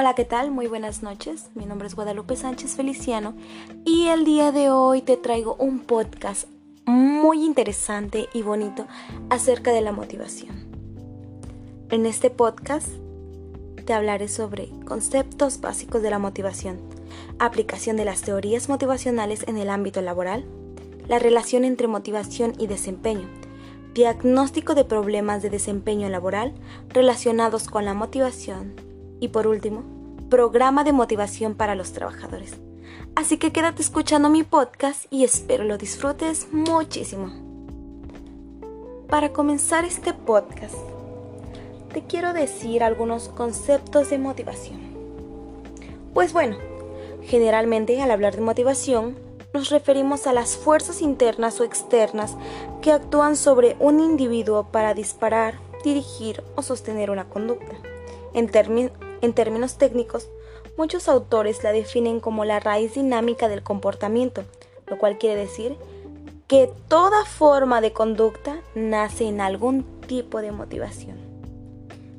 Hola, ¿qué tal? Muy buenas noches. Mi nombre es Guadalupe Sánchez Feliciano y el día de hoy te traigo un podcast muy interesante y bonito acerca de la motivación. En este podcast te hablaré sobre conceptos básicos de la motivación, aplicación de las teorías motivacionales en el ámbito laboral, la relación entre motivación y desempeño, diagnóstico de problemas de desempeño laboral relacionados con la motivación y por último, programa de motivación para los trabajadores. Así que quédate escuchando mi podcast y espero lo disfrutes muchísimo. Para comenzar este podcast, te quiero decir algunos conceptos de motivación. Pues bueno, generalmente al hablar de motivación, nos referimos a las fuerzas internas o externas que actúan sobre un individuo para disparar, dirigir o sostener una conducta. En, en términos técnicos, muchos autores la definen como la raíz dinámica del comportamiento, lo cual quiere decir que toda forma de conducta nace en algún tipo de motivación.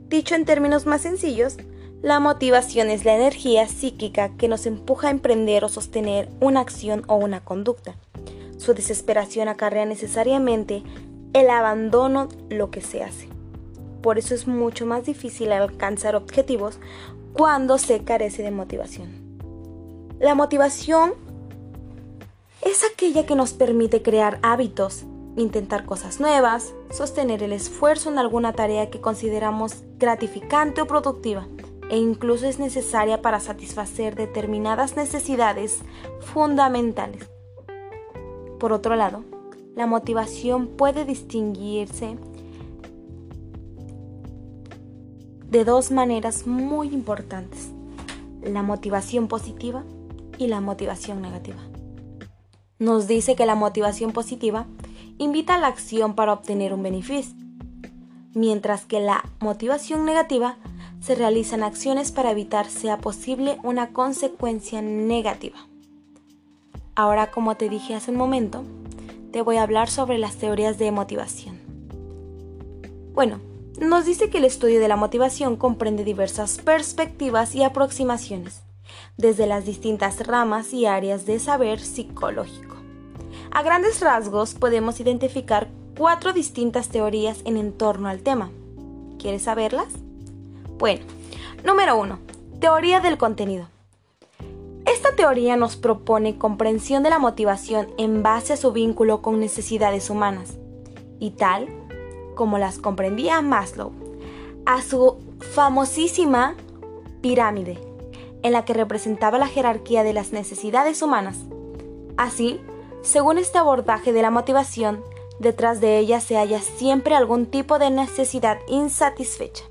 Dicho en términos más sencillos, la motivación es la energía psíquica que nos empuja a emprender o sostener una acción o una conducta. Su desesperación acarrea necesariamente el abandono lo que se hace. Por eso es mucho más difícil alcanzar objetivos cuando se carece de motivación. La motivación es aquella que nos permite crear hábitos, intentar cosas nuevas, sostener el esfuerzo en alguna tarea que consideramos gratificante o productiva e incluso es necesaria para satisfacer determinadas necesidades fundamentales. Por otro lado, la motivación puede distinguirse de dos maneras muy importantes, la motivación positiva y la motivación negativa. Nos dice que la motivación positiva invita a la acción para obtener un beneficio, mientras que la motivación negativa se realizan acciones para evitar sea posible una consecuencia negativa. Ahora, como te dije hace un momento, te voy a hablar sobre las teorías de motivación. Bueno, nos dice que el estudio de la motivación comprende diversas perspectivas y aproximaciones, desde las distintas ramas y áreas de saber psicológico. A grandes rasgos podemos identificar cuatro distintas teorías en torno al tema. ¿Quieres saberlas? Bueno, número uno, Teoría del contenido. Esta teoría nos propone comprensión de la motivación en base a su vínculo con necesidades humanas, y tal como las comprendía Maslow, a su famosísima pirámide, en la que representaba la jerarquía de las necesidades humanas. Así, según este abordaje de la motivación, detrás de ella se halla siempre algún tipo de necesidad insatisfecha.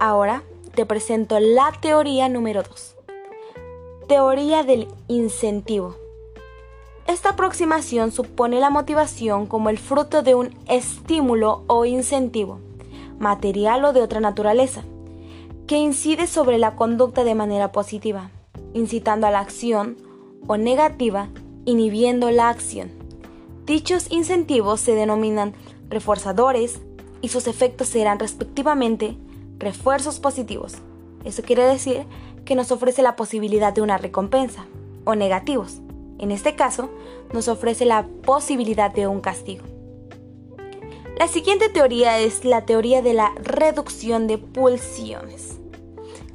Ahora te presento la teoría número 2. Teoría del incentivo. Esta aproximación supone la motivación como el fruto de un estímulo o incentivo, material o de otra naturaleza, que incide sobre la conducta de manera positiva, incitando a la acción, o negativa, inhibiendo la acción. Dichos incentivos se denominan refuerzadores y sus efectos serán respectivamente refuerzos positivos. Eso quiere decir que nos ofrece la posibilidad de una recompensa, o negativos en este caso, nos ofrece la posibilidad de un castigo. La siguiente teoría es la teoría de la reducción de pulsiones.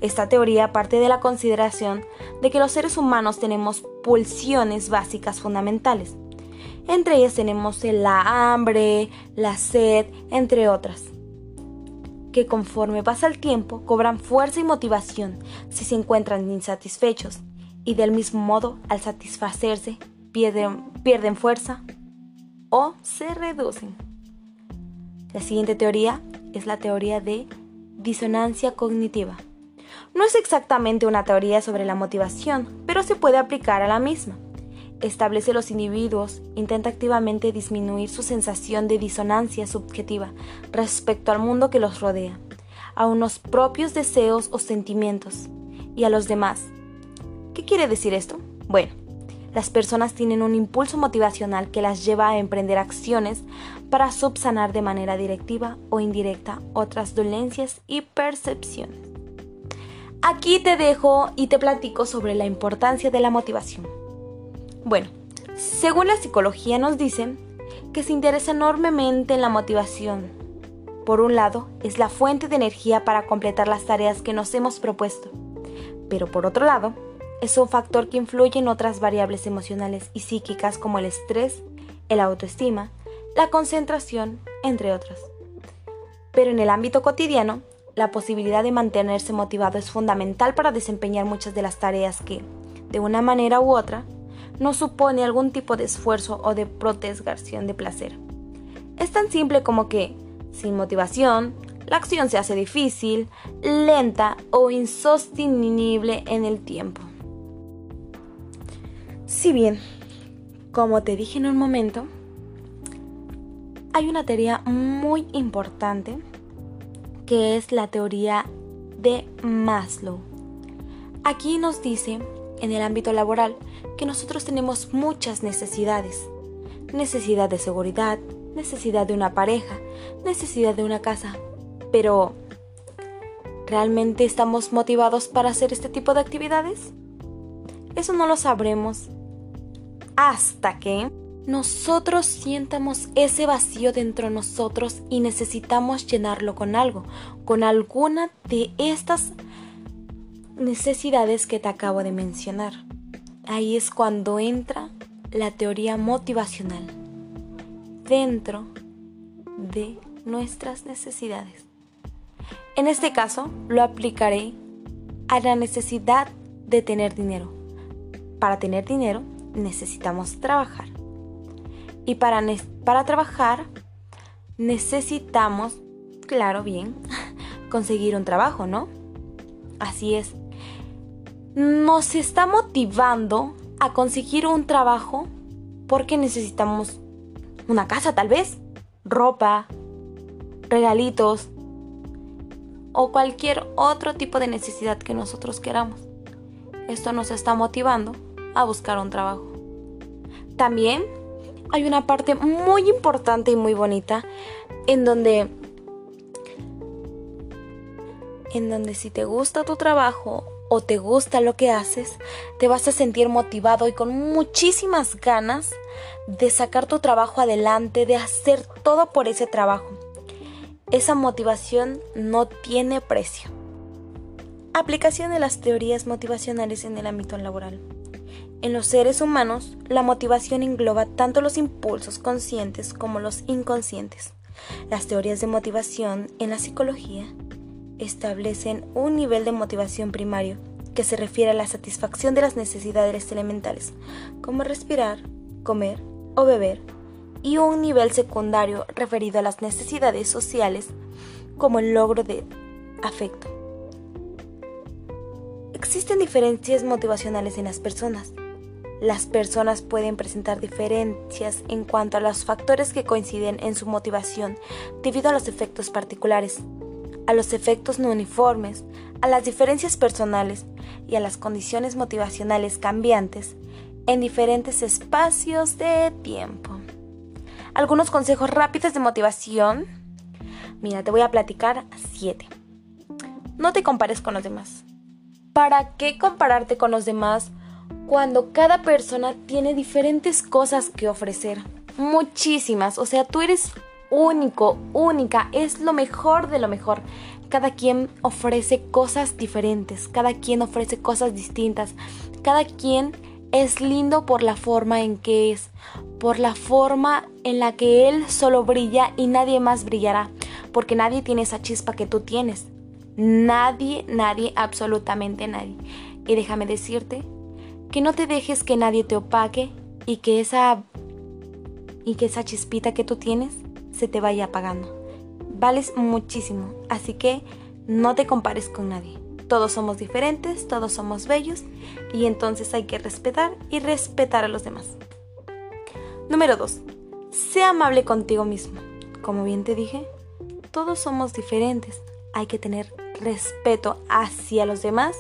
Esta teoría parte de la consideración de que los seres humanos tenemos pulsiones básicas fundamentales. Entre ellas tenemos la hambre, la sed, entre otras, que conforme pasa el tiempo cobran fuerza y motivación si se encuentran insatisfechos y del mismo modo al satisfacerse pierden, pierden fuerza o se reducen. La siguiente teoría es la teoría de disonancia cognitiva. No es exactamente una teoría sobre la motivación, pero se puede aplicar a la misma. Establece los individuos, intenta activamente disminuir su sensación de disonancia subjetiva respecto al mundo que los rodea, a unos propios deseos o sentimientos, y a los demás, ¿Qué quiere decir esto? Bueno, las personas tienen un impulso motivacional que las lleva a emprender acciones para subsanar de manera directiva o indirecta otras dolencias y percepciones. Aquí te dejo y te platico sobre la importancia de la motivación. Bueno, según la psicología nos dicen que se interesa enormemente en la motivación. Por un lado, es la fuente de energía para completar las tareas que nos hemos propuesto. Pero por otro lado, es un factor que influye en otras variables emocionales y psíquicas como el estrés, el autoestima, la concentración, entre otras. Pero en el ámbito cotidiano, la posibilidad de mantenerse motivado es fundamental para desempeñar muchas de las tareas que, de una manera u otra, no supone algún tipo de esfuerzo o de protesgación de placer. Es tan simple como que, sin motivación, la acción se hace difícil, lenta o insostenible en el tiempo. Si bien, como te dije en un momento, hay una teoría muy importante que es la teoría de Maslow. Aquí nos dice, en el ámbito laboral, que nosotros tenemos muchas necesidades. Necesidad de seguridad, necesidad de una pareja, necesidad de una casa. Pero, ¿realmente estamos motivados para hacer este tipo de actividades? Eso no lo sabremos hasta que nosotros sientamos ese vacío dentro de nosotros y necesitamos llenarlo con algo, con alguna de estas necesidades que te acabo de mencionar. Ahí es cuando entra la teoría motivacional dentro de nuestras necesidades. En este caso, lo aplicaré a la necesidad de tener dinero. Para tener dinero necesitamos trabajar. Y para, para trabajar necesitamos, claro, bien, conseguir un trabajo, ¿no? Así es. Nos está motivando a conseguir un trabajo porque necesitamos una casa tal vez, ropa, regalitos o cualquier otro tipo de necesidad que nosotros queramos. Esto nos está motivando a buscar un trabajo. También hay una parte muy importante y muy bonita en donde en donde si te gusta tu trabajo o te gusta lo que haces, te vas a sentir motivado y con muchísimas ganas de sacar tu trabajo adelante, de hacer todo por ese trabajo. Esa motivación no tiene precio. Aplicación de las teorías motivacionales en el ámbito laboral. En los seres humanos, la motivación engloba tanto los impulsos conscientes como los inconscientes. Las teorías de motivación en la psicología establecen un nivel de motivación primario que se refiere a la satisfacción de las necesidades elementales, como respirar, comer o beber, y un nivel secundario referido a las necesidades sociales, como el logro de afecto. Existen diferencias motivacionales en las personas las personas pueden presentar diferencias en cuanto a los factores que coinciden en su motivación debido a los efectos particulares, a los efectos no uniformes, a las diferencias personales y a las condiciones motivacionales cambiantes en diferentes espacios de tiempo. Algunos consejos rápidos de motivación. Mira, te voy a platicar siete. No te compares con los demás. ¿Para qué compararte con los demás cuando cada persona tiene diferentes cosas que ofrecer. Muchísimas. O sea, tú eres único, única. Es lo mejor de lo mejor. Cada quien ofrece cosas diferentes. Cada quien ofrece cosas distintas. Cada quien es lindo por la forma en que es. Por la forma en la que él solo brilla y nadie más brillará. Porque nadie tiene esa chispa que tú tienes. Nadie, nadie, absolutamente nadie. Y déjame decirte que no te dejes que nadie te opaque y que esa y que esa chispita que tú tienes se te vaya apagando. Vales muchísimo, así que no te compares con nadie. Todos somos diferentes, todos somos bellos y entonces hay que respetar y respetar a los demás. Número 2. Sé amable contigo mismo. Como bien te dije, todos somos diferentes. Hay que tener respeto hacia los demás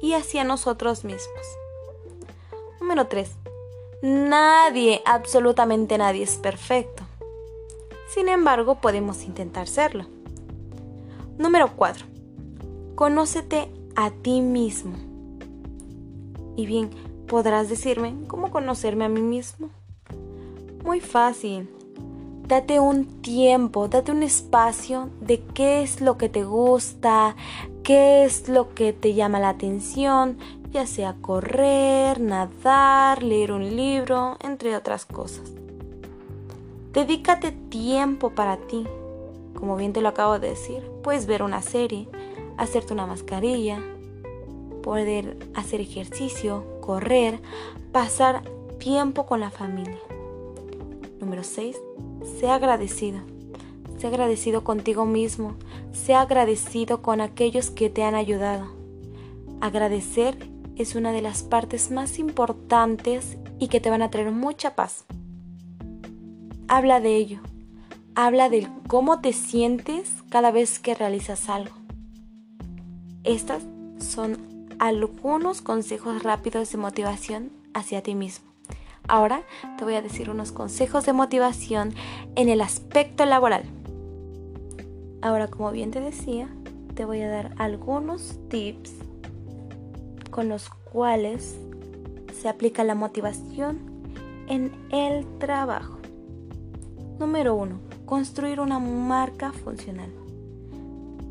y hacia nosotros mismos. Número 3. Nadie, absolutamente nadie es perfecto. Sin embargo, podemos intentar serlo. Número 4. Conócete a ti mismo. Y bien, podrás decirme, ¿cómo conocerme a mí mismo? Muy fácil. Date un tiempo, date un espacio de qué es lo que te gusta, qué es lo que te llama la atención, ya sea correr, nadar, leer un libro, entre otras cosas. Dedícate tiempo para ti. Como bien te lo acabo de decir, puedes ver una serie, hacerte una mascarilla, poder hacer ejercicio, correr, pasar tiempo con la familia. Número 6. Sea agradecido. Sea agradecido contigo mismo. Sea agradecido con aquellos que te han ayudado. Agradecer es una de las partes más importantes y que te van a traer mucha paz. Habla de ello. Habla de cómo te sientes cada vez que realizas algo. Estas son algunos consejos rápidos de motivación hacia ti mismo. Ahora te voy a decir unos consejos de motivación en el aspecto laboral. Ahora, como bien te decía, te voy a dar algunos tips con los cuales se aplica la motivación en el trabajo. Número 1. Construir una marca funcional.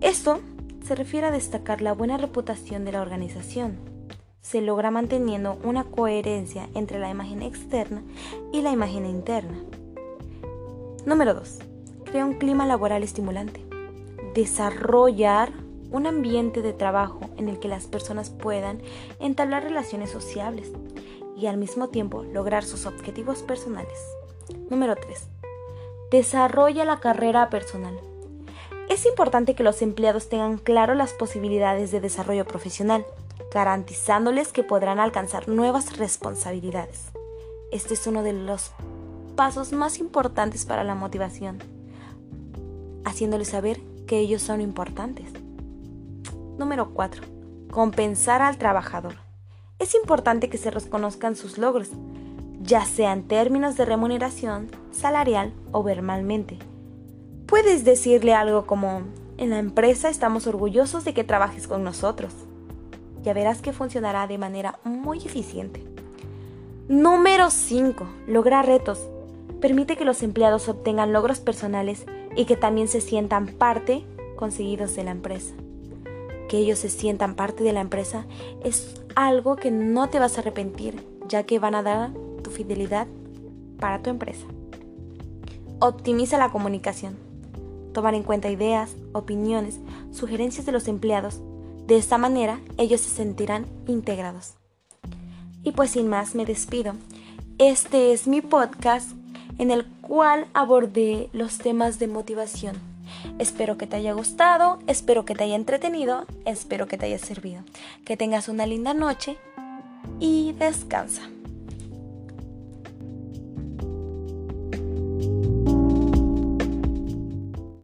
Esto se refiere a destacar la buena reputación de la organización. Se logra manteniendo una coherencia entre la imagen externa y la imagen interna. Número 2. Crea un clima laboral estimulante. Desarrollar un ambiente de trabajo en el que las personas puedan entablar relaciones sociables y al mismo tiempo lograr sus objetivos personales. Número 3. Desarrolla la carrera personal. Es importante que los empleados tengan claro las posibilidades de desarrollo profesional, garantizándoles que podrán alcanzar nuevas responsabilidades. Este es uno de los pasos más importantes para la motivación, haciéndoles saber que ellos son importantes. Número 4. Compensar al trabajador. Es importante que se reconozcan sus logros, ya sea en términos de remuneración, salarial o verbalmente. Puedes decirle algo como, en la empresa estamos orgullosos de que trabajes con nosotros. Ya verás que funcionará de manera muy eficiente. Número 5. Lograr retos. Permite que los empleados obtengan logros personales y que también se sientan parte conseguidos de la empresa. Que ellos se sientan parte de la empresa es algo que no te vas a arrepentir, ya que van a dar tu fidelidad para tu empresa. Optimiza la comunicación. Tomar en cuenta ideas, opiniones, sugerencias de los empleados. De esta manera ellos se sentirán integrados. Y pues sin más me despido. Este es mi podcast en el cual abordé los temas de motivación. Espero que te haya gustado, espero que te haya entretenido, espero que te haya servido. Que tengas una linda noche y descansa.